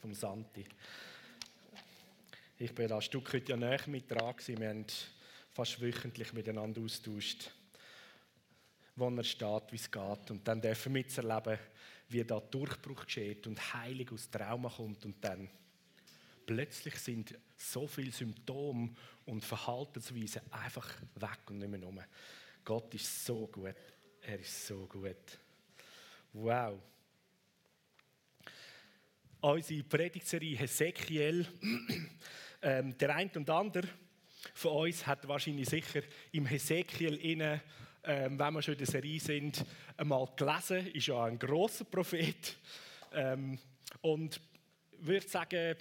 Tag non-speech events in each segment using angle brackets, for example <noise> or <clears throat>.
vom Santi. Ich bin da ein Stück heute ja näher mit dran gewesen. Wir haben fast wöchentlich miteinander austauscht, wo er steht, wie es geht. Und dann dürfen wir miterleben, wie da Durchbruch geschieht und Heilung aus Trauma kommt und dann plötzlich sind so viele Symptome und Verhaltensweisen einfach weg und nicht mehr rum. Gott ist so gut. Er ist so gut. Wow. Unsere Predigtserie Hesekiel. Ähm, der eine und andere von uns hat wahrscheinlich sicher im Hesekiel inne, ähm, wenn wir schon in der Serie sind, einmal gelesen. Ist ja ein großer Prophet ähm, und würde sagen,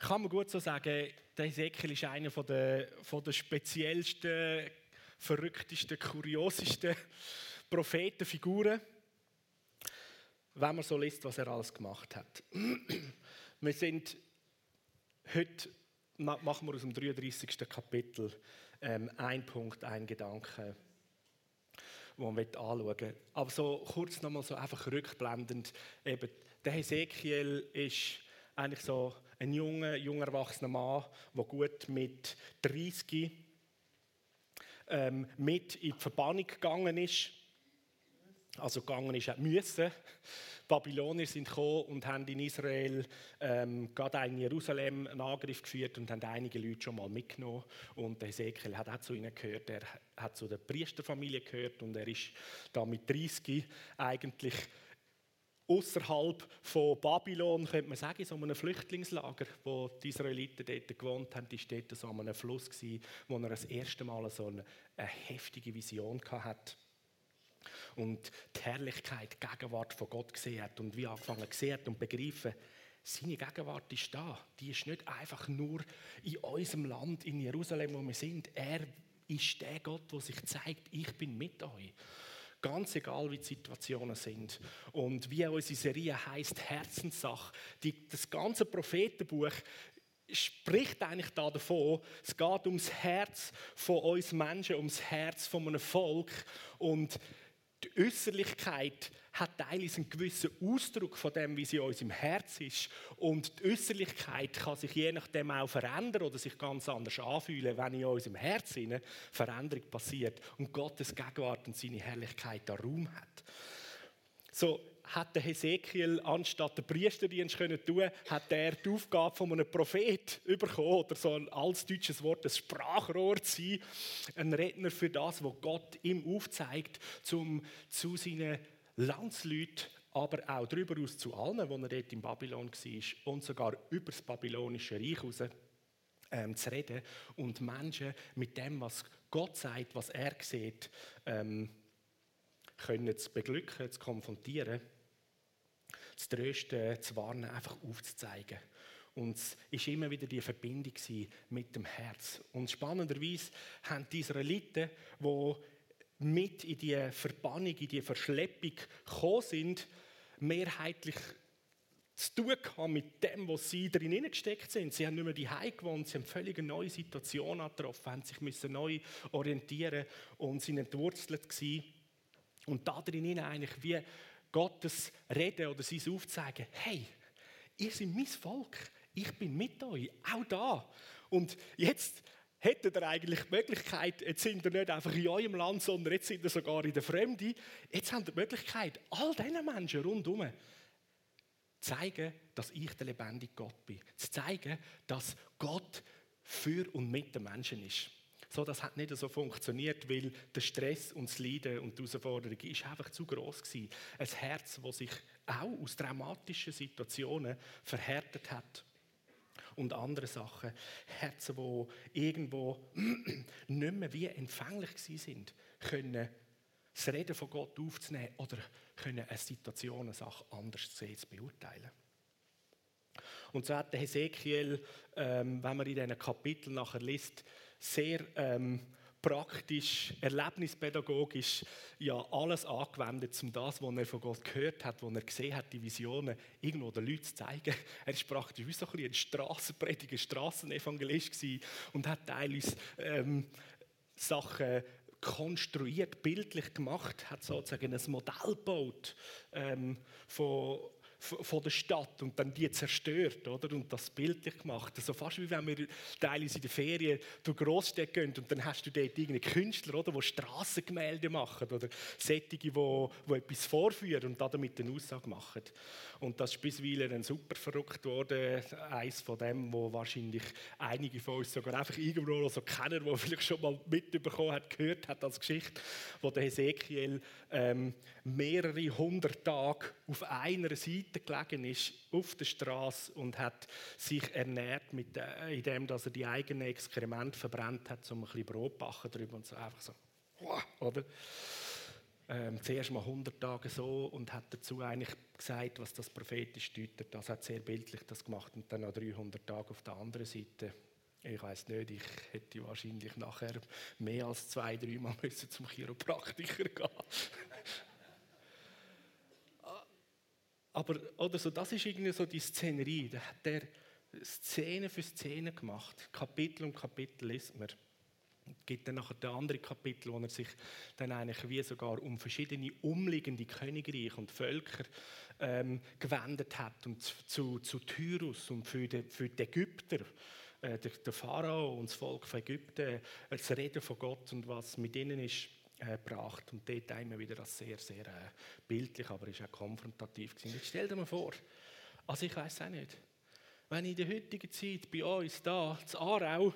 kann man gut so sagen, der Hesekiel ist einer von der, von der speziellsten, verrücktesten, kuriosesten Prophetenfiguren wenn man so liest, was er alles gemacht hat. <clears throat> Wir sind heute, machen wir aus dem 33. Kapitel ähm, ein Punkt, ein Gedanke, wo man anschauen will. Aber so kurz nochmal so einfach rückblendend, eben, der Hesekiel ist eigentlich so ein junger, junger erwachsener Mann, der gut mit 30 ähm, mit in die Verbannung gegangen ist also gegangen ist, müssen. Die Babylonier sind gekommen und haben in Israel, ähm, gerade in Jerusalem, einen Angriff geführt und haben einige Leute schon mal mitgenommen. Und der Ezekiel hat auch zu ihnen gehört, er hat zu der Priesterfamilie gehört und er ist da mit 30 eigentlich außerhalb von Babylon, könnte man sagen, in so einem Flüchtlingslager, wo die Israeliten dort gewohnt haben, ist dort so an einem Fluss gewesen, wo er das erste Mal so eine, eine heftige Vision hatte und die Herrlichkeit, die Gegenwart von Gott gesehen hat und wie angefangen gesehen hat und begreifen, seine Gegenwart ist da. Die ist nicht einfach nur in unserem Land, in Jerusalem, wo wir sind. Er ist der Gott, der sich zeigt, ich bin mit euch. Ganz egal, wie die Situationen sind. Und wie unsere Serie heißt Herzenssache. Das ganze Prophetenbuch spricht eigentlich da davon, es geht ums Herz von uns Menschen, ums Herz von einem Volk. Und die Äußerlichkeit hat teilweise einen gewissen Ausdruck von dem, wie sie in unserem Herz ist. Und die Äußerlichkeit kann sich je nachdem auch verändern oder sich ganz anders anfühlen, wenn in unserem Herz eine Veränderung passiert und Gottes Gegenwart und seine Herrlichkeit da Raum hat. So, hat der Hesekiel anstatt den Priesterdienst können tun, hat er die Aufgabe von einem Prophet bekommen oder so ein altdeutsches Wort, ein Sprachrohr zu sein, ein Redner für das, was Gott ihm aufzeigt, um zu seinen Landsleuten, aber auch darüber aus zu allen, wo er dort in Babylon war und sogar über das babylonische Reich hinaus ähm, zu reden und Menschen mit dem, was Gott sagt, was er sieht, ähm, können zu beglücken, zu konfrontieren zu trösten, zu warnen, einfach aufzuzeigen. Und es war immer wieder die Verbindung mit dem Herz. Und spannenderweise haben die Israeliten, die mit in die Verbannung, in die Verschleppung gekommen sind, mehrheitlich zu tun haben mit dem, was sie drin gesteckt sind. Sie haben nicht mehr die gewohnt, sie haben völlig eine neue Situation getroffen, haben sich müssen neu orientieren und sind entwurzelt gewesen. Und da drin eigentlich wie Gottes Reden oder sein Aufzeigen, hey, ihr seid mein Volk, ich bin mit euch, auch da. Und jetzt hättet ihr eigentlich die Möglichkeit, jetzt sind ihr nicht einfach in eurem Land, sondern jetzt sind ihr sogar in der Fremde. Jetzt habt ihr die Möglichkeit, all diesen Menschen rundherum zu zeigen, dass ich der lebendige Gott bin. Zu zeigen, dass Gott für und mit den Menschen ist. So, das hat nicht so funktioniert, weil der Stress und das Leiden und die Herausforderung ist einfach zu groß gewesen. Ein Herz, das sich auch aus dramatischen Situationen verhärtet hat. Und andere Sachen, Herzen, die irgendwo <clears throat> nicht mehr wie empfänglich sind, können das Reden von Gott aufzunehmen oder können eine Situation, eine Sache anders sehen, zu beurteilen. Und so hat der Hesekiel, ähm, wenn man in diesen Kapiteln nachher liest, sehr ähm, praktisch, erlebnispädagogisch ja alles angewendet, um das, was er von Gott gehört hat, was er gesehen hat, die Visionen, irgendwo den Leuten zu zeigen. Er war praktisch wie so ein, ein Strassenprediger, Strassenevangelist gewesen und hat teilweise ähm, Sachen konstruiert, bildlich gemacht, hat sozusagen ein Modell gebaut ähm, von von der Stadt und dann die zerstört, oder? Und das bildlich gemacht. Also fast wie wenn wir teilweise in der Ferien durch Großstädte gehen und dann hast du dort irgendeinen Künstler, oder? Die Strassengemälde machen oder Sättige, die, die etwas vorführen und damit eine Aussage machen. Und das ist bisweilen dann super verrückt worden. Eins von dem, wo wahrscheinlich einige von uns sogar einfach irgendwo so kennen, wo vielleicht schon mal mitbekommen hat, gehört hat als Geschichte, wo der Hesekiel ähm, mehrere hundert Tage auf einer Seite gelegen ist, auf der Straße und hat sich ernährt, mit, äh, indem dass er die eigenen Exkremente verbrannt hat, um ein bisschen Brot backen drüber und so einfach so, oder? ähm, zuerst mal 100 Tage so und hat dazu eigentlich gesagt, was das prophetisch deutet. Das hat sehr bildlich das gemacht und dann noch 300 Tage auf der anderen Seite. Ich weiß nicht, ich hätte wahrscheinlich nachher mehr als zwei, dreimal <laughs> müssen zum Chiropraktiker gehen. Aber oder so, das ist irgendwie so die Szenerie. Da hat er Szene für Szene gemacht. Kapitel um Kapitel liest man. Es gibt dann nachher der andere Kapitel, wo er sich dann eigentlich wie sogar um verschiedene umliegende Königreiche und Völker ähm, gewendet hat und zu, zu Tyrus und für die, für die Ägypter, äh, der, der, Pharao und das Volk von Ägypten, äh, das Reden von Gott und was mit ihnen ist äh, gebracht und dort immer wieder das sehr, sehr äh, bildlich, aber ist auch konfrontativ gewesen. Jetzt stell dir mal vor, also ich weiß auch nicht, wenn in der heutigen Zeit bei uns da, in Aarau,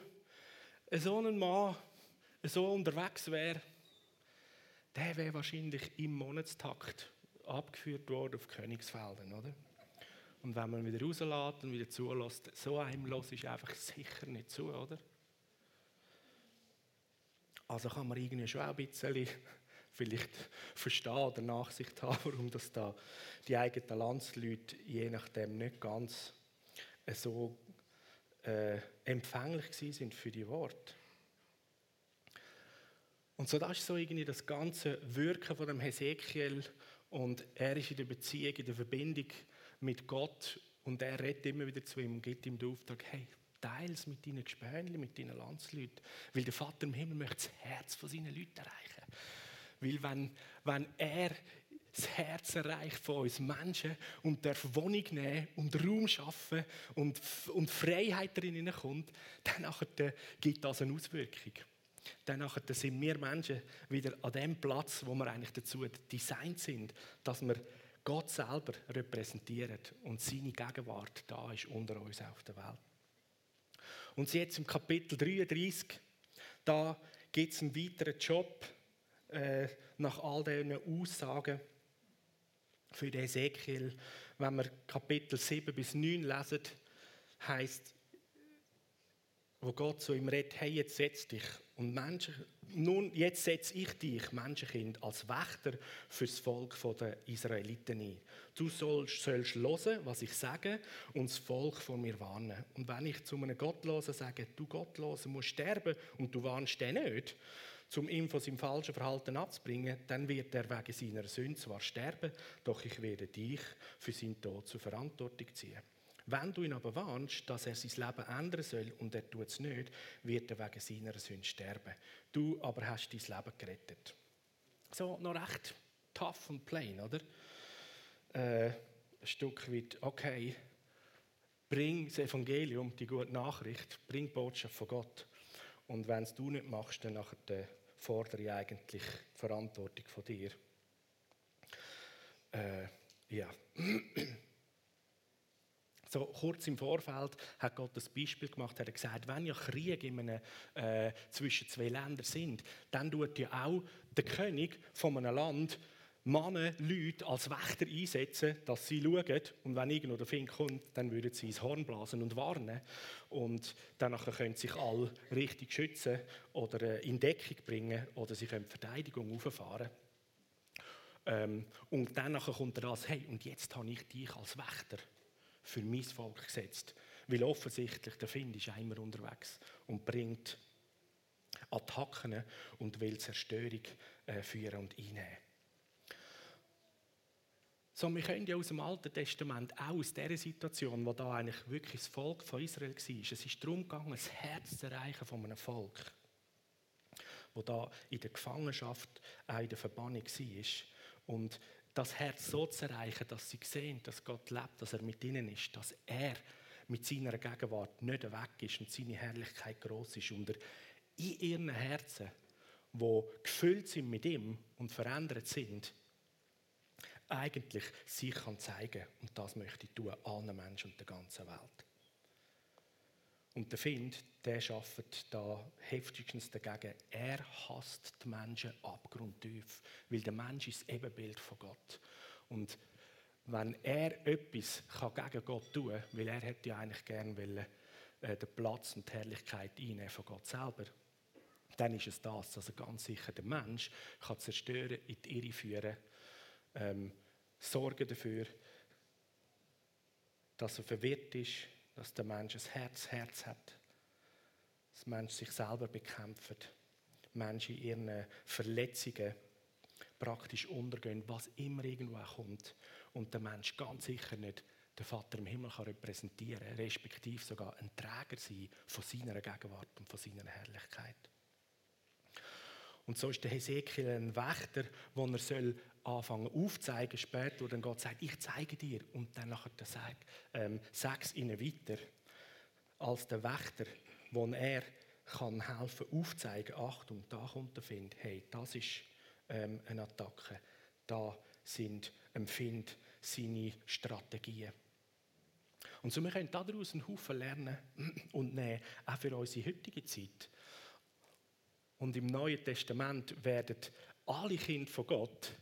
so ein Mann so unterwegs wäre, der wäre wahrscheinlich im Monatstakt abgeführt worden auf Königsfelden, oder? Und wenn man wieder rauslässt und wieder zulässt, so einem los ist einfach sicher nicht zu, oder? Also kann man irgendwie schon ein bisschen <laughs> vielleicht verstehen oder Nachsicht haben, <laughs> warum das da die eigenen Landsleute je nachdem nicht ganz so äh, empfänglich sind für die Worte. Und so das ist so irgendwie das ganze Wirken von dem Hesekiel und er ist in der Beziehung, in der Verbindung mit Gott und er redet immer wieder zu ihm und gibt ihm den Auftrag, hey, teile es mit deinen Gespönchen, mit deinen Landsleuten, weil der Vater im Himmel möchte das Herz von seinen Leuten erreichen. Weil wenn, wenn er das Herz erreicht von uns Menschen und darf Wohnung nehmen und Raum schaffen und, und Freiheit darin kommt, dann gibt das eine Auswirkung. Dann sind wir Menschen wieder an dem Platz, wo wir eigentlich dazu designt sind, dass wir Gott selber repräsentieren und seine Gegenwart da ist unter uns auf der Welt. Und jetzt im Kapitel 33, da gibt es einen weiteren Job äh, nach all diesen Aussagen für Ezekiel, wenn wir Kapitel 7 bis 9 lesen, heißt, wo Gott zu ihm redet, hey, jetzt setz dich und Menschen, nun, jetzt setze ich dich, Menschenkind, als Wächter fürs Volk der Israeliten ein. Du sollst, sollst hören, was ich sage, und das Volk von mir warnen. Und wenn ich zu einem Gottlosen sage, du Gottlosen musst sterben und du warnst den nicht, um ihn von seinem falschen Verhalten abzubringen, dann wird er wegen seiner Sünde zwar sterben, doch ich werde dich für seinen Tod zur Verantwortung ziehen. Wenn du ihn aber warnst, dass er sein Leben ändern soll und er tut es nicht, wird er wegen seiner Sünde sterben. Du aber hast dein Leben gerettet. So, noch recht tough und plain, oder? Äh, ein Stück weit, okay, bring das Evangelium, die gute Nachricht, bring die Botschaft von Gott. Und wenn es du nicht machst, dann nachher fordere ich eigentlich die Verantwortung von dir. Äh, ja. <clears throat> So kurz im Vorfeld hat Gott das Beispiel gemacht, hat gesagt, wenn ja Kriege in einem, äh, zwischen zwei Ländern sind, dann tut ja auch der König von einem Land Männer, Leute als Wächter einsetzen, dass sie schauen und wenn irgendwo der Fink kommt, dann würden sie ins Horn blasen und warnen und danach können sich alle richtig schützen oder äh, in Deckung bringen oder sie können Verteidigung auffahren. Ähm, und dann kommt das, hey, und jetzt habe ich dich als Wächter für mein Volk gesetzt. Weil offensichtlich der Find ist immer unterwegs und bringt Attacken und will Zerstörung äh, führen und einnehmen. So, wir können ja aus dem Alten Testament auch aus dieser Situation, wo da eigentlich wirklich das Volk von Israel war, es ist darum gegangen, das Herz zu erreichen von einem Volk, wo da in der Gefangenschaft, auch in der Verbannung war. Und das Herz so zu erreichen, dass sie sehen, dass Gott lebt, dass er mit ihnen ist, dass er mit seiner Gegenwart nicht weg ist und seine Herrlichkeit groß ist und er in ihren Herzen, wo gefüllt sind mit ihm und verändert sind, eigentlich sich kann zeigen und das möchte ich tun allen Menschen und der ganzen Welt. Und der Find, der schafft da heftigstens dagegen. Er hasst die Menschen abgrundtief, weil der Mensch ist das Ebenbild von Gott. Und wenn er etwas kann gegen Gott tun kann, weil er hätte ja eigentlich gerne wollen, äh, den Platz und die Herrlichkeit einnehmen von Gott selber, dann ist es das, dass er ganz sicher den Mensch kann zerstören, in die Irre führen, ähm, sorgen dafür, dass er verwirrt ist, dass der Mensch ein Herz, Herz hat, dass der Mensch sich selber bekämpft, Menschen in ihren Verletzungen praktisch untergehen, was immer irgendwo kommt und der Mensch ganz sicher nicht den Vater im Himmel kann repräsentieren respektive sogar ein Träger sein von seiner Gegenwart und von seiner Herrlichkeit. Und so ist der Hesekiel ein Wächter, wo er soll anfangen aufzeigen später, wo dann Gott sagt, ich zeige dir. Und dann nachher ähm, sag es ihnen weiter. Als der Wächter, wo er kann helfen aufzeigen, Achtung, da kommt der Find, hey, das ist ähm, eine Attacke, da sind empfind seine Strategien. Und so wir können daraus einen Haufen lernen und nehmen, auch für unsere heutige Zeit. Und im Neuen Testament werden alle Kinder von Gott,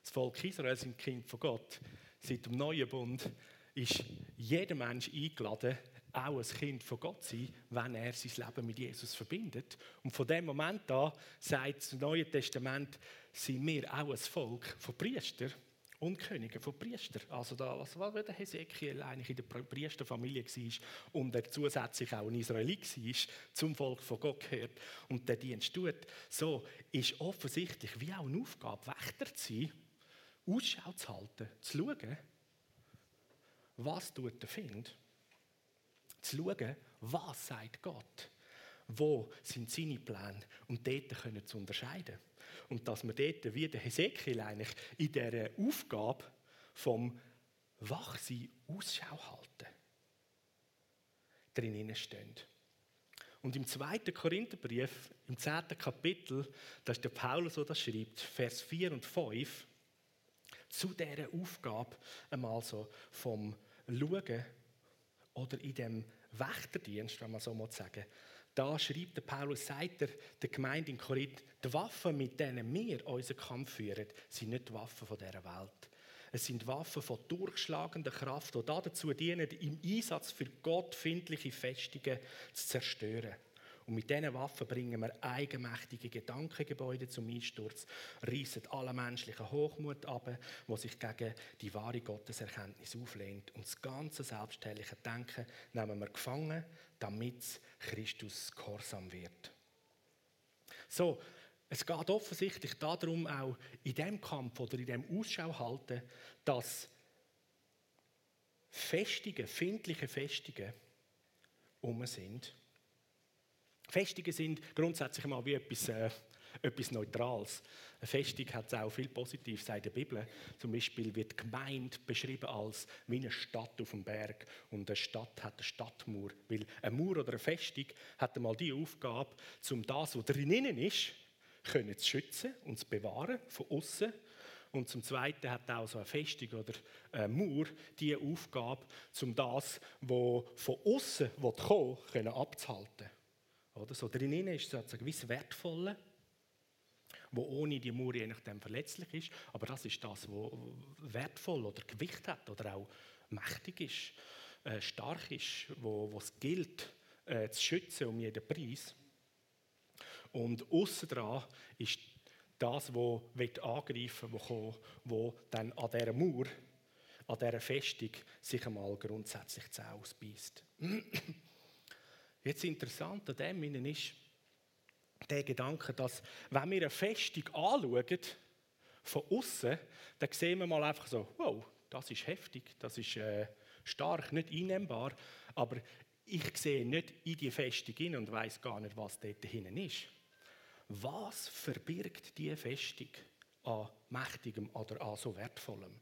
das Volk Israel sind Kind von Gott, seit dem Neuen Bund ist jeder Mensch eingeladen, auch ein Kind von Gott zu sein, wenn er sein Leben mit Jesus verbindet. Und von dem Moment an sagt das Neue Testament, sind wir auch ein Volk von Priestern und Könige von Priester. Also da, was war der Hesekiel eigentlich in der Priesterfamilie war und er zusätzlich auch ein Israelit war, zum Volk von Gott gehört und der Dienst tut. So ist offensichtlich wie auch eine Aufgabe, Wächter zu sein, Ausschau zu halten, zu schauen, was tut der Find, zu schauen, was sagt Gott, wo sind seine Pläne und dort können zu unterscheiden. Und dass wir dort, wie der Hesekiel eigentlich, in dieser Aufgabe vom Wachsein Ausschau halten, drinnen stehen. Und im zweiten Korintherbrief, im zehnten Kapitel, da ist der Paulus, so das schreibt, Vers 4 und 5, zu dieser Aufgabe einmal so vom Schauen oder in dem Wächterdienst, wenn man so mal sagen, da schreibt der Paulus, sagt er der Gemeinde in Korinth, die Waffen, mit denen wir unseren Kampf führen, sind nicht die Waffen von dieser Welt. Es sind Waffen von durchschlagender Kraft, die dazu dienen, im Einsatz für gottfindliche Festungen zu zerstören. Und mit diesen Waffen bringen wir eigenmächtige Gedankengebäude zum Einsturz, reissen alle menschlichen Hochmut ab, wo sich gegen die wahre Gotteserkenntnis auflehnt. Und das ganze selbstherrliche Denken nehmen wir gefangen, damit Christus gehorsam wird. So, es geht offensichtlich darum, auch in dem Kampf oder in dem Ausschau halten, dass Festungen, findliche Festungen um sind Festungen sind grundsätzlich mal wie etwas, äh, etwas Neutrales. Eine Festung hat auch viel Positives, sagt die Bibel. Zum Beispiel wird Gemeinde beschrieben als wie eine Stadt auf dem Berg. Und eine Stadt hat eine Stadtmauer. Weil eine Mauer oder eine Festung hat einmal die Aufgabe, um das, was drinnen ist, zu schützen und zu bewahren von außen. Und zum Zweiten hat auch so eine Festung oder eine Mauer die Aufgabe, um das, was von außen kommen will, abzuhalten. Oder? So drinnen ist so ein gewisses Wertvolle, wo ohne die Mauer je nachdem verletzlich ist. Aber das ist das, was wertvoll oder Gewicht hat oder auch mächtig ist, äh, stark ist, wo, es gilt äh, zu schützen um jeden Preis. Und außen dran ist das, was angreifen will, wo dann an dieser Mauer, an dieser Festung sich einmal grundsätzlich ausbeißt. <clears throat> Jetzt interessant an dem ist der Gedanke, dass wenn wir eine Festung anschauen, von außen, dann sehen wir mal einfach so, wow, das ist heftig, das ist äh, stark, nicht einnehmbar, aber ich sehe nicht in die Festung hin und weiß gar nicht, was dort hinten ist. Was verbirgt diese Festung an Mächtigem oder an so Wertvollem.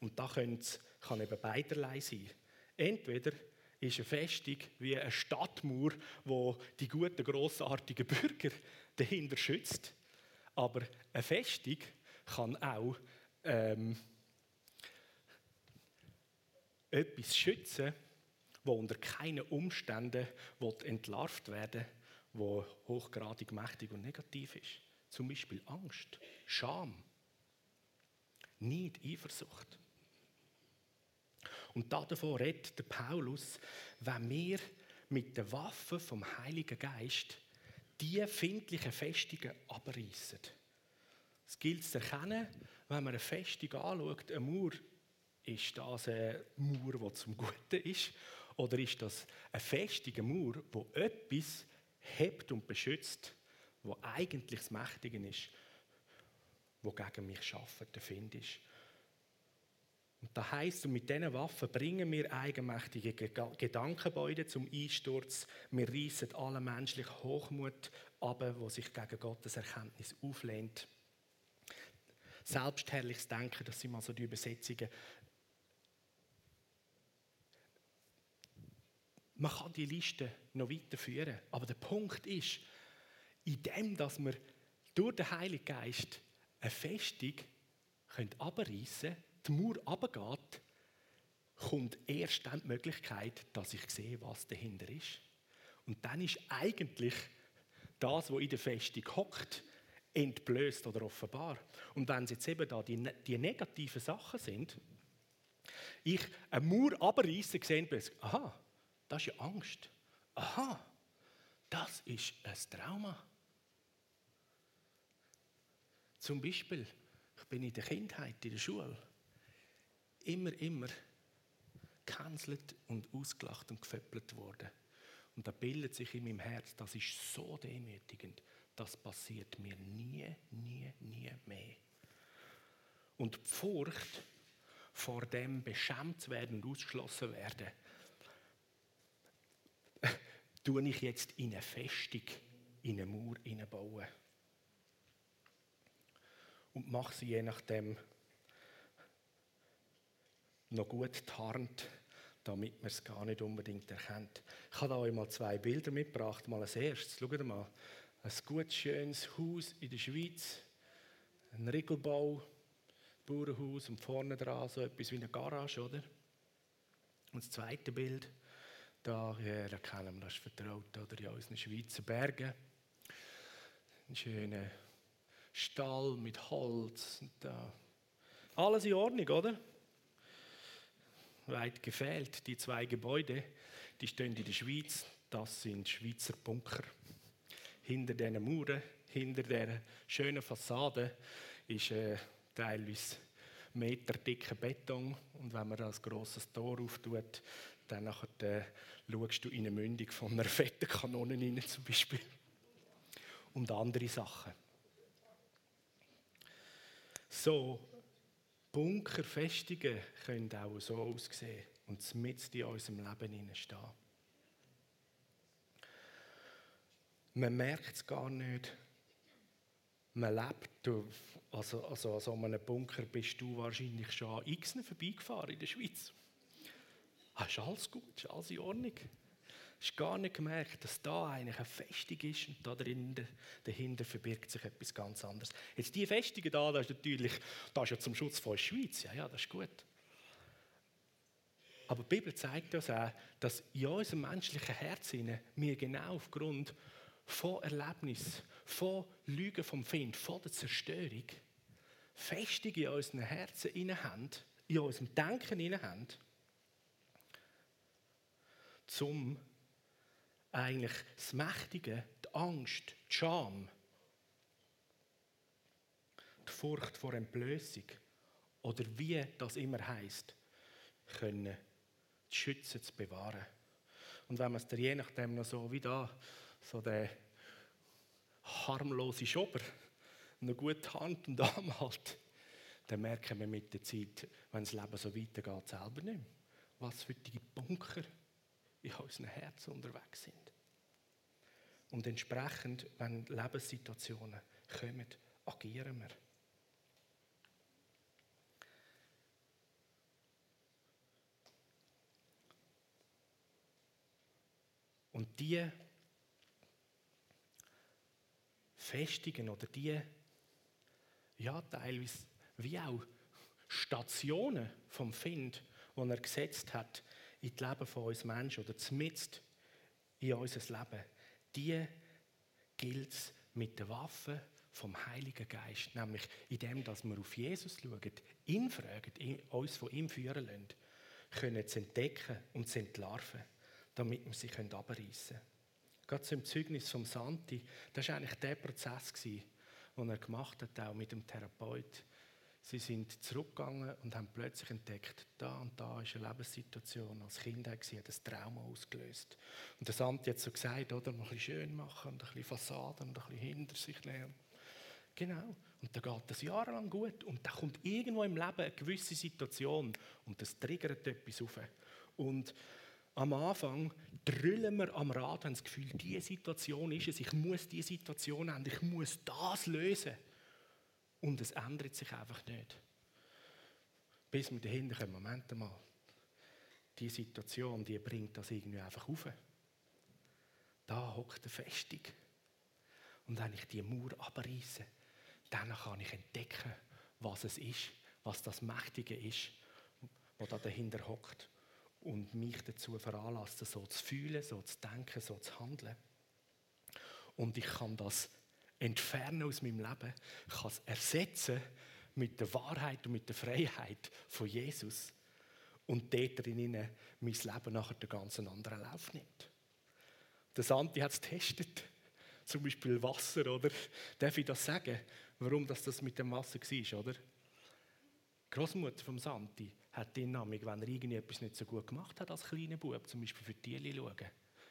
Und da kann eben beiderlei sein. Entweder ist eine Festung wie eine Stadtmauer, wo die guten, grossartigen Bürger <laughs> dahinter schützt. Aber eine Festung kann auch ähm, etwas schützen, wo unter keinen Umständen entlarvt werden wo hochgradig mächtig und negativ ist. Zum Beispiel Angst, Scham, Neid, Eifersucht. Und davon redet der Paulus, wenn wir mit den Waffen vom Heiligen Geist die findlichen Festungen abreißen. Es gilt zu erkennen, wenn man eine Festung anschaut, eine Mauer, ist das eine Mauer, die zum Guten ist? Oder ist das eine festige Mauer, die etwas hebt und beschützt, wo eigentlich das Mächtige ist, wo gegen mich schafft, der Find ist? Und das heisst, mit diesen Waffen bringen wir eigenmächtige Gedankenbäude zum Einsturz. Wir reissen alle menschlichen Hochmut ab, wo sich gegen Gottes Erkenntnis auflehnt. Selbstherrliches Denken, das sind mal so die Übersetzungen. Man kann die Liste noch weiterführen, aber der Punkt ist, in dem, dass wir durch den Heiligen Geist eine Festung abreißen können, die Mauer runtergeht, kommt erst dann die Möglichkeit, dass ich sehe, was dahinter ist. Und dann ist eigentlich das, was in der Festung hockt, entblößt oder offenbar. Und wenn es jetzt eben da die, die negativen Sachen sind, ich eine Mauer abreiße, sehe ich, aha, das ist ja Angst. Aha, das ist ein Trauma. Zum Beispiel, ich bin in der Kindheit, in der Schule, immer, immer gecancelt und ausgelacht und geföppelt worden. Und da bildet sich in meinem Herz, das ist so demütigend, das passiert mir nie, nie, nie mehr. Und die Furcht vor dem beschämt zu werden und ausgeschlossen werden, <laughs> tue ich jetzt in eine Festung, in eine Mauer bauen. Und mache sie je nachdem noch gut tarnt, damit man es gar nicht unbedingt erkennt. Ich habe euch mal zwei Bilder mitgebracht. Mal als erstes, schaut mal, ein gut schönes Haus in der Schweiz, ein Riegelbau, Bauernhaus und vorne dran so etwas wie eine Garage, oder? Und das zweite Bild, da ja, da kennen wir das vertraut, oder in unseren Schweizer Bergen. Ein schöner Stall mit Holz und da. Alles in Ordnung, oder? Weit gefehlt. Die zwei Gebäude, die stehen in der Schweiz, das sind Schweizer Bunker. Hinter diesen Mauern, hinter dieser schönen Fassade ist äh, teilweise meterdicker Beton und wenn man das grosses Tor auftut, dann nachher, äh, schaust du in eine Mündung von einer fetten Kanone rein zum Beispiel. Und andere Sachen. So, Bunkerfestungen können auch so aussehen und mit in unserem Leben stehen. Man merkt es gar nicht. Man lebt, also, also an so einem Bunker bist du wahrscheinlich schon x vorbeigefahren in der Schweiz. Ah, ist alles gut, ist alles in Ordnung. Hast gar nicht gemerkt, dass da eigentlich eine Festung ist und da dahinter, dahinter verbirgt sich etwas ganz anderes. Jetzt die Festung da, das ist natürlich, das ist ja zum Schutz von der Schweiz. Ja, ja, das ist gut. Aber die Bibel zeigt uns auch, dass in unserem menschlichen Herzen wir genau aufgrund von Erlebnis, von Lügen vom Find, von der Zerstörung, Festung in unseren Herzen haben, in unserem Denken haben, zum eigentlich das Mächtige, die Angst, die Scham, die Furcht vor Entblößung oder wie das immer heißt, können zu schützen, zu bewahren. Und wenn man es je nachdem noch so wie da, so der harmlose Schober, eine gute Hand und <laughs> Arm hat, dann merken wir mit der Zeit, wenn das Leben so weitergeht, selber nicht mehr, was für die Bunker in unseren Herzen unterwegs sind. Und entsprechend, wenn Lebenssituationen kommen, agieren wir? Und die Festungen oder die, ja, teilweise wie auch Stationen vom Find, die er gesetzt hat in das Leben von uns Menschen oder zumindest in unser Leben, die gilt es mit den Waffen vom Heiligen Geist, nämlich in dem, dass wir auf Jesus schauen, ihn fragen, uns von ihm führen lassen, können zu entdecken und zu entlarven damit wir sie abreißen können. Gerade zum Zeugnis vom Santi, das war eigentlich der Prozess, den er gemacht hat, auch mit dem Therapeut. Sie sind zurückgegangen und haben plötzlich entdeckt, da und da ist eine Lebenssituation. Als Kind hat das Trauma ausgelöst. Und der Santi hat so gesagt, oder, mal ein bisschen schön machen und ein bisschen Fassaden und ein bisschen hinter sich nehmen. Genau. Und dann geht das jahrelang gut. Und dann kommt irgendwo im Leben eine gewisse Situation und das triggert etwas auf. Und am Anfang drüllen wir am Rad, haben das Gefühl, diese Situation ist es, ich muss diese Situation ändern, ich muss das lösen. Und es ändert sich einfach nicht. Bis wir dahinter kommen, Moment mal, die Situation, die bringt das irgendwie einfach auf. Da hockt eine Festung. Und wenn ich die Mauer abreiße, dann kann ich entdecken, was es ist, was das Mächtige ist, was da dahinter hockt und mich dazu veranlassen, so zu fühlen, so zu denken, so zu handeln. Und ich kann das entfernen aus meinem Leben, kann es ersetzen mit der Wahrheit und mit der Freiheit von Jesus und dort drinnen mein Leben nachher den ganz anderen Lauf nimmt. Der Santi hat es getestet, zum Beispiel Wasser, oder? Darf ich das sagen, warum das, das mit dem Wasser war, oder? Die Großmutter vom Santi hat den Namen, wenn er irgendetwas nicht so gut gemacht hat als kleiner Bub, zum Beispiel für die schauen,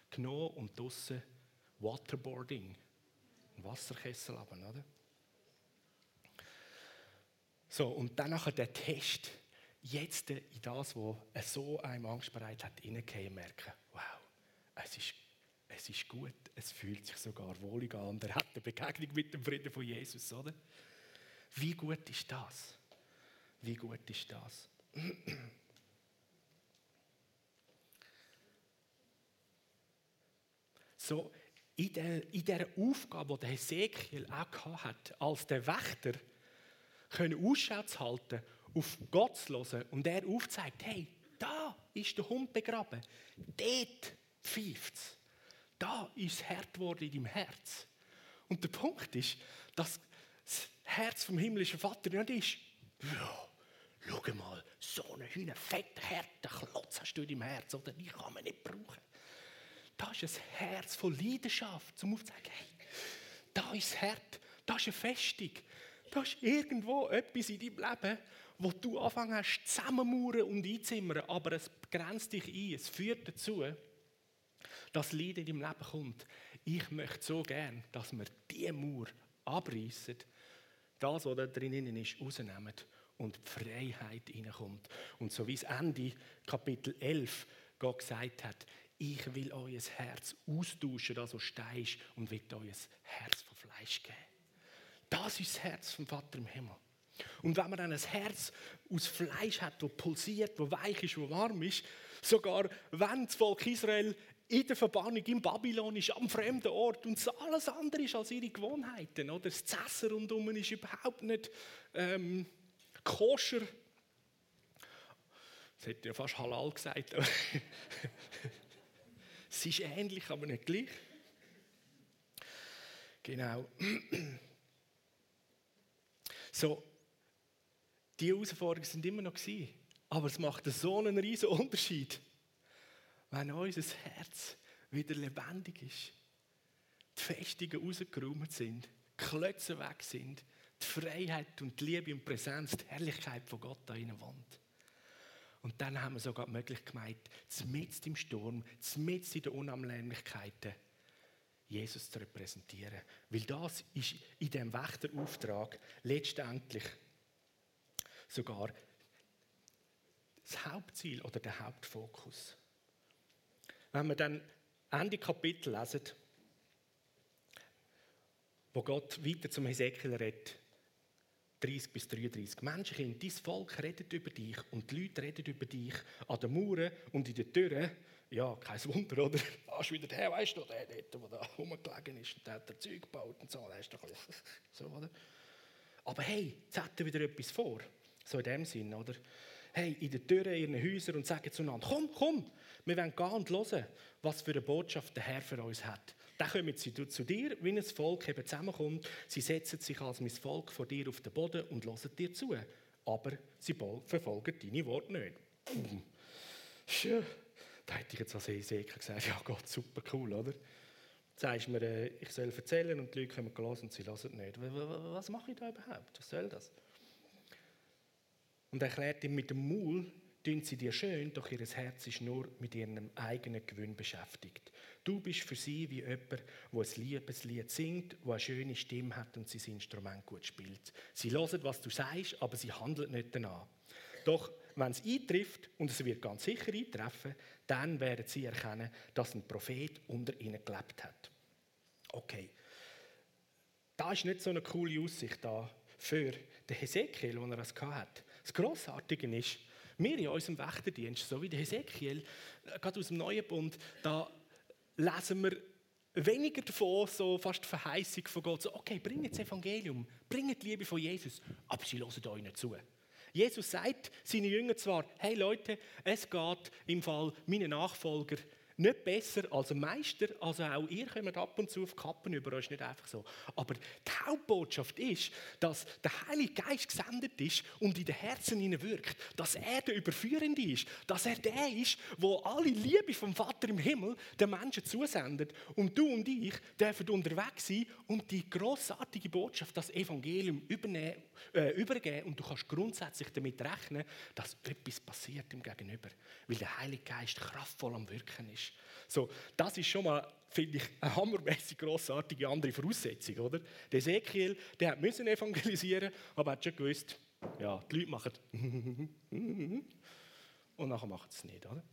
genommen und draussen Waterboarding, ein Wasserkessel haben, oder? So, und dann nachher der Test, jetzt in das, was so einem Angst bereit hat, hineingehen merken, wow, es ist, es ist gut, es fühlt sich sogar wohlig an er hat eine Begegnung mit dem Frieden von Jesus, oder? Wie gut ist das? Wie gut ist das? <clears throat> So, in der, in der Aufgabe, die Hesekiel auch hat, als der Wächter, können Ausschau zu halten, auf Gott zu hören und er aufzeigt, hey, da ist der Hund begraben, dort pfeift es, da ist es hart geworden in deinem Herz. Und der Punkt ist, dass das Herz vom himmlischen Vater nicht ist, ja, schau mal, so einen fetten, harten Klotz hast du in deinem Herz, oder? Die kann man nicht brauchen. Da ist ein Herz voll Leidenschaft, um aufzuzeigen, hey, da ist das Herz, da ist eine Festung, da ist irgendwo etwas in deinem Leben, wo du anfangen hast, zusammenmauern und einzimmern, aber es grenzt dich ein, es führt dazu, dass Leid in deinem Leben kommt. Ich möchte so gern, dass wir diese Mauer abreißen, das, was da drinnen ist, rausnehmen und die Freiheit hineinkommt. Und so wie es Ende Kapitel 11 Gott gesagt hat, ich will euer Herz austauschen, das so Stein ist, und will euer Herz von Fleisch geben. Das ist das Herz vom Vater im Himmel. Und wenn man dann ein Herz aus Fleisch hat, das pulsiert, das weich ist, das warm ist, sogar wenn das Volk Israel in der Verbannung in Babylon ist, am fremden Ort und alles andere ist als ihre Gewohnheiten, oder? das Essen rundherum ist überhaupt nicht ähm, koscher. Das hätte ja fast halal gesagt. <laughs> es ist ähnlich, aber nicht gleich. Genau. So, die Herausforderungen sind immer noch gewesen. Aber es macht so einen riesen Unterschied, wenn unser Herz wieder lebendig ist, die Festungen rausgeräumt sind, die Klötze weg sind, die Freiheit und die Liebe und Präsenz, die Herrlichkeit von Gott da wohnt. Und dann haben wir sogar die Möglichkeit, mitten im Sturm, mitten in den Unannehmlichkeiten, Jesus zu repräsentieren. Weil das ist in dem Wächterauftrag letztendlich sogar das Hauptziel oder der Hauptfokus. Wenn wir dann Ende Kapitel lesen, wo Gott weiter zum Hesekiel redet, 30 bis 33 Menschenkinder, dein Volk redet über dich und die Leute reden über dich an den Mauern und in den Türen. Ja, kein Wunder, oder? <laughs> Da ist wieder der, weißt du, der dort, der da rumgelegen ist und der hat der Zeug gebaut und so. Ist doch <laughs> so, oder? Aber hey, jetzt hat er wieder etwas vor. So in dem Sinn, oder? Hey, in den Türen ihren Häusern und sagen zueinander, komm, komm, wir wollen gehen und hören, was für eine Botschaft der Herr für uns hat. Dann kommen sie zu dir, wie ein Volk eben zusammenkommt. Sie setzen sich als mein Volk vor dir auf den Boden und hören dir zu. Aber sie verfolgen deine Worte nicht. Schön. Da hätte ich jetzt als Eseker gesagt, ja Gott, super cool, oder? Sagst mir, äh, ich soll erzählen und die Leute kommen hören und sie hören nicht. Was mache ich da überhaupt? Was soll das? Und er erklärt ihm mit dem Maul, tun sie dir schön, doch ihr Herz ist nur mit ihrem eigenen Gewinn beschäftigt. Du bist für sie wie jemand, der ein Liebeslied singt, der eine schöne Stimme hat und sein Instrument gut spielt. Sie hören, was du sagst, aber sie handeln nicht danach. Doch wenn es eintrifft, und es wird ganz sicher eintreffen, dann werden sie erkennen, dass ein Prophet unter ihnen gelebt hat. Okay, da ist nicht so eine coole Aussicht da für den Hesekiel, den er es hatte. Das Grossartige ist, wir in unserem Wächterdienst, so wie der Hesekiel, äh, gerade aus dem Neuen Bund, da lesen wir weniger davon, so fast die Verheißung von Gott, so, okay, bringt das Evangelium, bringt die Liebe von Jesus, aber sie hören euch nicht zu. Jesus sagt seinen Jüngern zwar, hey Leute, es geht im Fall meiner Nachfolger nicht besser als ein Meister, also auch ihr kommt ab und zu auf Kappen über, euch nicht einfach so. Aber die Hauptbotschaft ist, dass der Heilige Geist gesendet ist und in den Herzen hinein wirkt, dass er der Überführende ist, dass er der ist, wo alle Liebe vom Vater im Himmel den Menschen zusendet und du und ich dürfen unterwegs sein und die großartige Botschaft, das Evangelium übernehmen, äh, übergeben und du kannst grundsätzlich damit rechnen, dass etwas passiert im Gegenüber, weil der Heilige Geist kraftvoll am Wirken ist. So, das ist schon mal, finde ich, eine hammermäßig grossartige andere Voraussetzung, oder? Der Ezekiel, der hat müssen evangelisieren, aber hat schon gewusst, ja, die Leute machen <laughs> und nachher machen sie es nicht, oder?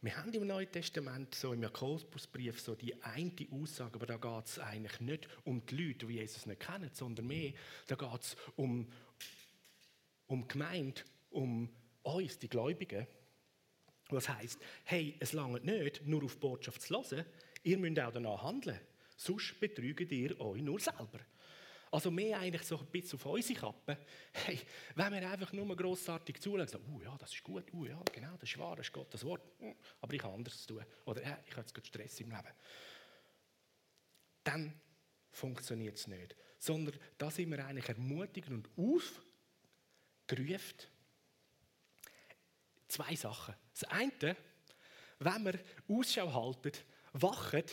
Wir haben im Neuen Testament, so im Jakobusbrief, so die eine Aussage, aber da geht es eigentlich nicht um die Leute, die Jesus nicht kennen, sondern mehr, da geht es um, um die Gemeinde, um uns, die Gläubigen. Was heißt, hey, es langt nicht, nur auf Botschaft zu hören, ihr müsst auch danach handeln. Sonst betrügt ihr euch nur selber. Also mehr eigentlich so ein bisschen auf unsere Kappe. Hey, wenn wir einfach nur grossartig zulassen, sagen, oh ja, das ist gut, oh ja, genau, das ist wahr, das ist Gottes Wort, hm, aber ich habe anderes zu tun. Oder hey, ich habe jetzt Stress im Leben. Dann funktioniert es nicht. Sondern da sind wir eigentlich ermutigt und aufgerufen, zwei Sachen. Das eine, wenn wir Ausschau halten, wachen,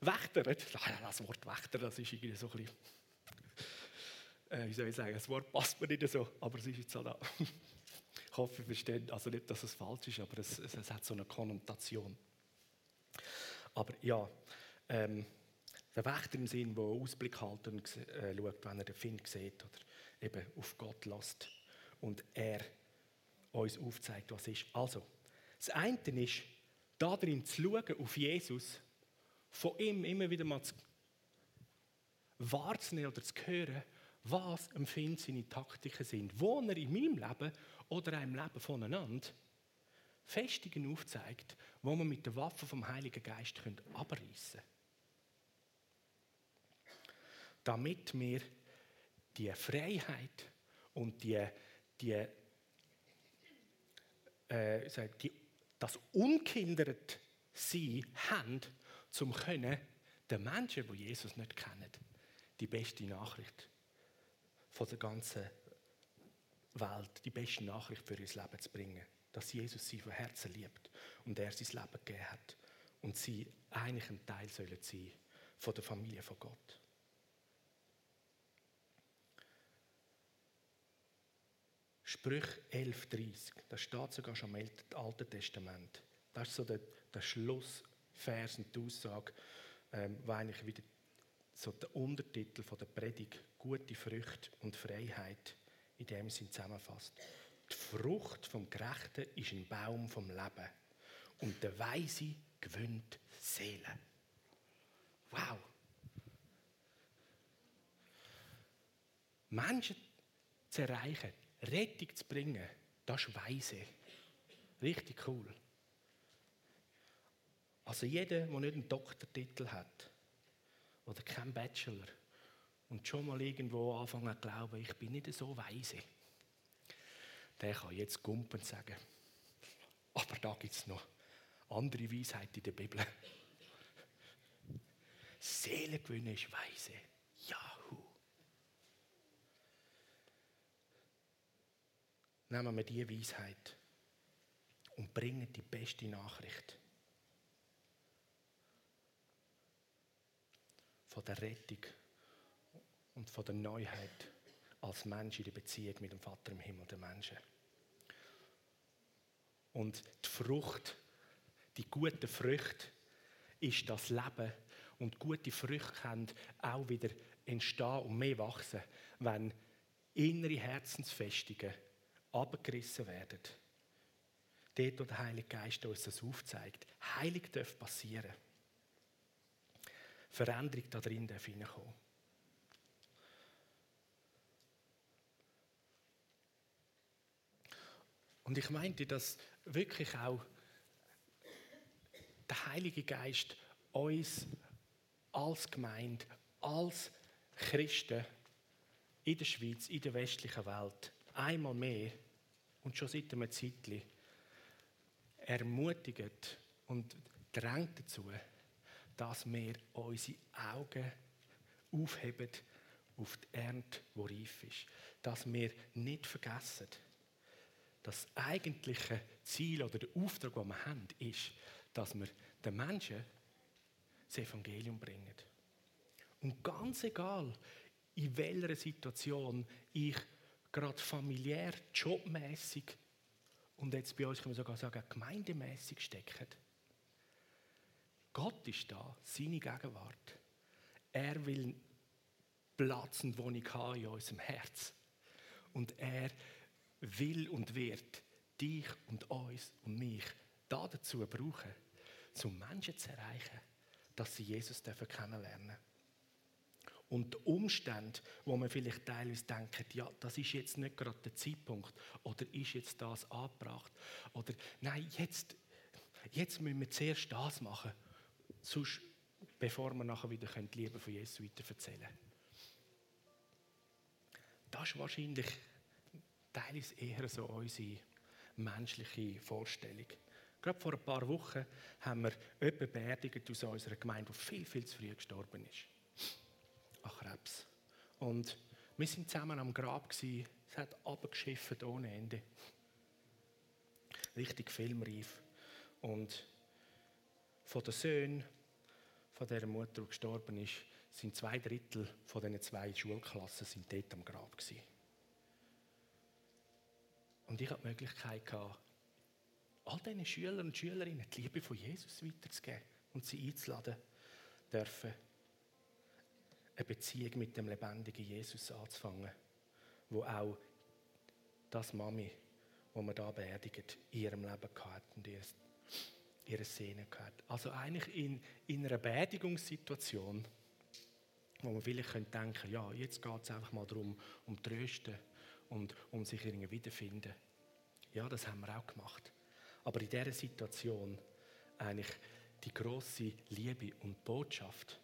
wächtern, das Wort Wächter, das ist irgendwie so ein bisschen, äh, wie soll ich sagen, das Wort passt mir nicht so, aber es ist jetzt auch da. <laughs> Ich hoffe, ihr versteht, also nicht, dass es falsch ist, aber es, es, es hat so eine Konnotation. Aber ja, ähm, der Wächter im Sinn, der Ausblick hält und äh, schaut, wenn er den Find sieht oder eben auf Gott lässt und er uns aufzeigt, was ist. Also, das eine ist, darin zu schauen, auf Jesus, von ihm immer wieder mal zu wahrzunehmen oder zu hören, was empfindet seine Taktiken sind, wo er in meinem Leben oder im Leben voneinander Festungen aufzeigt, wo man mit der Waffe vom Heiligen Geist abreißen können. Damit wir die Freiheit und die, die äh, die, das unkindert sie haben, zum können den Menschen, die Jesus nicht kennen, die beste Nachricht von der ganzen Welt, die beste Nachricht für ihr Leben zu bringen. Dass Jesus sie von Herzen liebt und er sein Leben gegeben hat. Und sie eigentlich ein Teil sollen sein von der Familie von Gott. Sprüch 11,30. Das steht sogar schon im Alten Testament. Das ist so der, der Schlussvers und die Aussage, ähm, wo eigentlich wieder so der Untertitel von der Predigt «Gute Früchte und Freiheit» in dem Sinn zusammenfasst. Die Frucht vom Gerechten ist ein Baum vom Leben und der Weise gewinnt Seele. Wow! Menschen zu erreichen, Rettung zu bringen, das ist weise. Richtig cool. Also jeder, der nicht einen Doktortitel hat oder keinen Bachelor und schon mal irgendwo anfangen zu glauben, ich bin nicht so weise, der kann jetzt Gumpen sagen. Aber da gibt es noch andere Weisheit in der Bibel. Seelengewinn ist weise. Nehmen wir diese Weisheit und bringen die beste Nachricht von der Rettung und von der Neuheit als Mensch in der Beziehung mit dem Vater im Himmel der Menschen. Und die Frucht, die gute Frucht, ist das Leben. Und gute Früchte können auch wieder entstehen und mehr wachsen, wenn innere Herzensfestungen abgerissen werden. Dort, wo der Heilige Geist uns das aufzeigt. Heilig darf passieren. Veränderung da drin darf hineinkommen. Und ich meinte, dass wirklich auch der Heilige Geist uns als Gemeinde, als Christen in der Schweiz, in der westlichen Welt einmal mehr und schon seit einem Zeitchen ermutigt und drängt dazu, dass wir unsere Augen aufheben auf die Ernte, die reif ist. Dass wir nicht vergessen, das eigentliche Ziel oder der Auftrag, den wir haben, ist, dass wir den Menschen das Evangelium bringen. Und ganz egal, in welcher Situation ich gerade familiär, jobmäßig und jetzt bei uns kann man sogar sagen, gemeindemäßig stecke, Gott ist da, seine Gegenwart. Er will Platz und Wohnung haben in unserem Herz. Und er will und wird dich und uns und mich da dazu brauchen, um Menschen zu erreichen, dass sie Jesus kennenlernen dürfen. Und die Umstände, wo man vielleicht teilweise denkt, ja, das ist jetzt nicht gerade der Zeitpunkt oder ist jetzt das angebracht oder nein, jetzt, jetzt müssen wir zuerst das machen sonst, bevor wir nachher wieder die Liebe von Jesus weiter erzählen Das ist wahrscheinlich teilweise eher so unsere menschliche Vorstellung. Gerade vor ein paar Wochen haben wir jemanden beerdigt aus unserer Gemeinde, der viel, viel zu früh gestorben ist. An Krebs. Und wir waren zusammen am Grab. Gewesen. Es hat abgeschifft ohne Ende. Richtig filmreif. Und von den Söhnen von dieser Mutter, die gestorben ist, sind zwei Drittel von diesen zwei Schulklassen sind dort am Grab gewesen. Und ich hatte die Möglichkeit, all diesen Schülern und Schülerinnen die Liebe von Jesus weiterzugeben und sie einzuladen dürfen, eine Beziehung mit dem lebendigen Jesus anzufangen, wo auch das Mami, wo man da beerdigt, in ihrem Leben gehabt und ihr ihre Szene gehört. Also eigentlich in, in einer Beerdigungssituation, wo man vielleicht könnte denken, ja, jetzt geht es einfach mal darum, um Trösten und um sich irgendwie wiederfinden. Ja, das haben wir auch gemacht. Aber in dieser Situation eigentlich die große Liebe und Botschaft,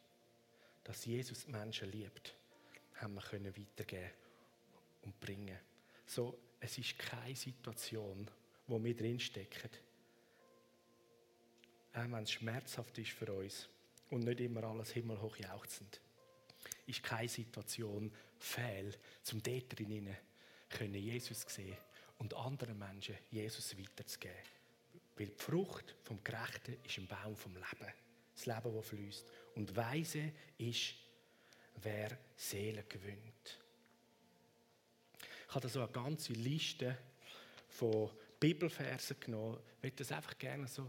dass Jesus Menschen liebt, haben wir können weitergeben und bringen. So, es ist keine Situation, wo wir drinstecken, auch wenn es schmerzhaft ist für uns und nicht immer alles himmelhoch jauchzend, ist keine Situation fehl, zum dort drinnen können Jesus sehen und anderen Menschen Jesus weiterzugeben. Weil die Frucht vom Gerechten ist ein Baum vom Leben. Das Leben, das fließt. Und weise ist, wer Seelen gewinnt. Ich habe da so eine ganze Liste von Bibelversen genommen. Ich möchte das einfach gerne so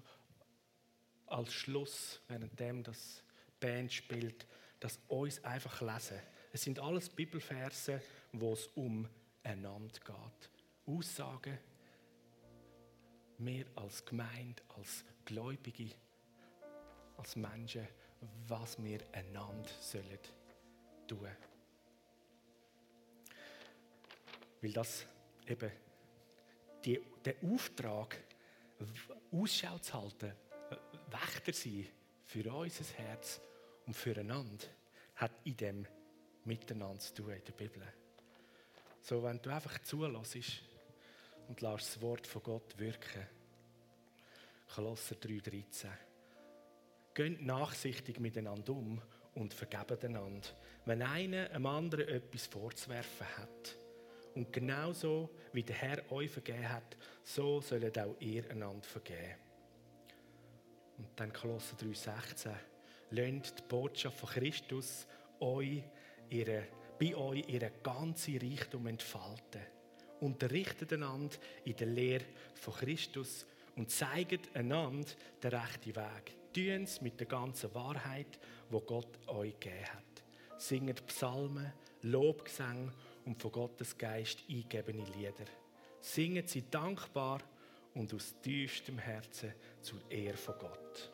als Schluss, währenddem das Band spielt, das uns einfach lesen. Es sind alles Bibelverse, wo es um einander geht. Aussagen, wir als Gemeinde, als Gläubige, als Menschen, was wir einander sollen tun. Weil das eben die, der Auftrag, Ausschau zu halten, Wächter sein für unser Herz und füreinander, hat in dem Miteinander zu tun in der Bibel. So, wenn du einfach zulässt und lässt das Wort von Gott wirken. Kolosser 3,13. Geht nachsichtig miteinander um und vergebt einander, wenn einer einem anderen etwas vorzuwerfen hat. Und genauso wie der Herr euch vergeben hat, so sollt auch ihr einander vergeben. Und dann Kolosser 3,16. Lasst die Botschaft von Christus euch ihre, bei euch ihren ganzen Reichtum entfalten. Unterrichtet einander in der Lehre von Christus und zeigt einander den rechten Weg. Tun es mit der ganzen Wahrheit, wo Gott euch gegeben hat. Singet Psalmen, Lobgesang und von Gottes Geist eingegebene Lieder. Singet sie dankbar und aus tiefstem Herzen zur Ehre von Gott.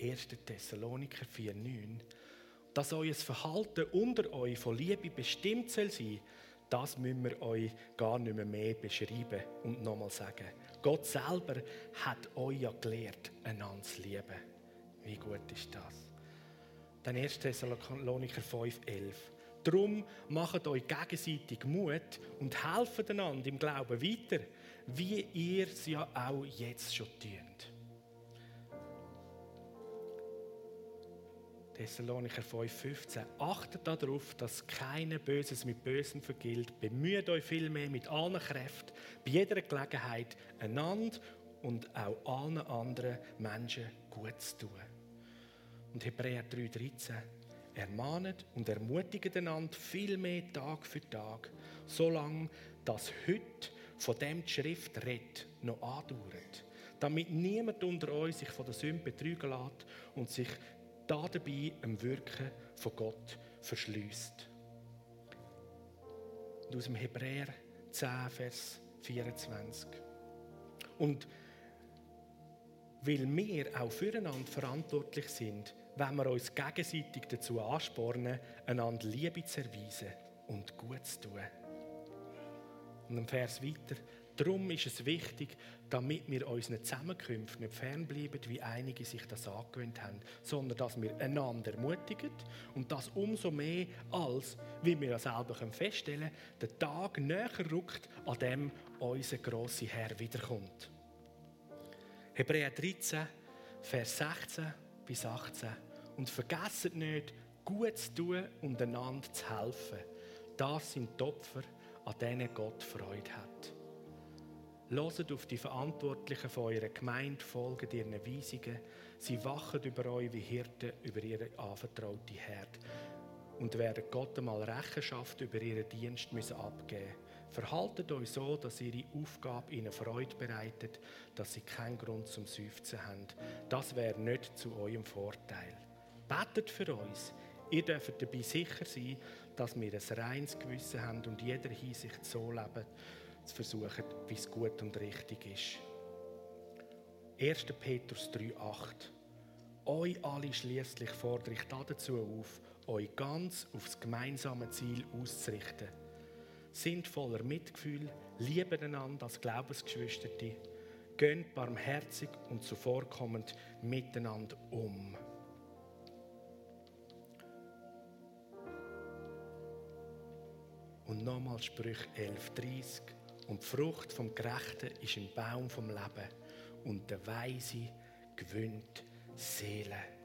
1. Thessaloniker 4,9 Dass euer Verhalten unter euch von Liebe bestimmt soll sein, das müssen wir euch gar nicht mehr, mehr beschreiben und nochmal sagen. Gott selber hat euch ja gelehrt, einander zu lieben. Wie gut ist das? Dann 1. Thessaloniker 5,11 Darum macht euch gegenseitig Mut und helft einander im Glauben weiter, wie ihr es ja auch jetzt schon tut. Thessalonicher 5,15. Achtet darauf, dass keiner Böses mit Bösem vergilt. Bemüht euch vielmehr mit allen Kräften, bei jeder Gelegenheit, einander und auch allen anderen Menschen gut zu tun. Und Hebräer 3,13. Ermahnet und ermutigt einander vielmehr Tag für Tag, solange das heute von dem die Schrift redet, noch andauert. Damit niemand unter euch sich von der Sünde betrügen lässt und sich dabei im Wirken von Gott verschließt. Aus dem Hebräer 10, Vers 24. Und weil wir auch füreinander verantwortlich sind, wenn wir uns gegenseitig dazu anspornen, einander Liebe zu erweisen und gut zu tun. Und im Vers weiter, Darum ist es wichtig, damit wir unseren Zusammenkünften nicht fernbleiben, wie einige sich das angewöhnt haben, sondern dass wir einander ermutigen und das umso mehr, als, wie wir selber feststellen können, der Tag näher rückt, an dem unser grosser Herr wiederkommt. Hebräer 13, Vers 16 bis 18. Und vergesst nicht, gut zu tun und einander zu helfen. Das sind die Opfer, an denen Gott Freude hat. Loset auf die Verantwortlichen von eurer Gemeinde, folgt ihren Weisungen. Sie wachen über euch wie Hirten über ihre anvertraute Herde und werden Gott einmal Rechenschaft über ihren Dienst müssen abgeben Verhaltet euch so, dass ihre Aufgabe ihnen Freude bereitet, dass sie keinen Grund zum Seufzen haben. Das wäre nicht zu eurem Vorteil. Betet für uns. Ihr dürft dabei sicher sein, dass wir ein reines Gewissen haben und jeder Hinsicht so leben, zu versuchen, wie es gut und richtig ist. 1. Petrus 3,8 Euch alle schließlich fordere ich dazu auf, euch ganz aufs gemeinsame Ziel auszurichten. Sind voller Mitgefühl, lieben einander als Glaubensgeschwister, gehen barmherzig und zuvorkommend miteinander um. Und nochmal Sprüch 11,30. Und die Frucht vom Gerechten ist ein Baum vom Leben. Und der Weise gewöhnt Seele.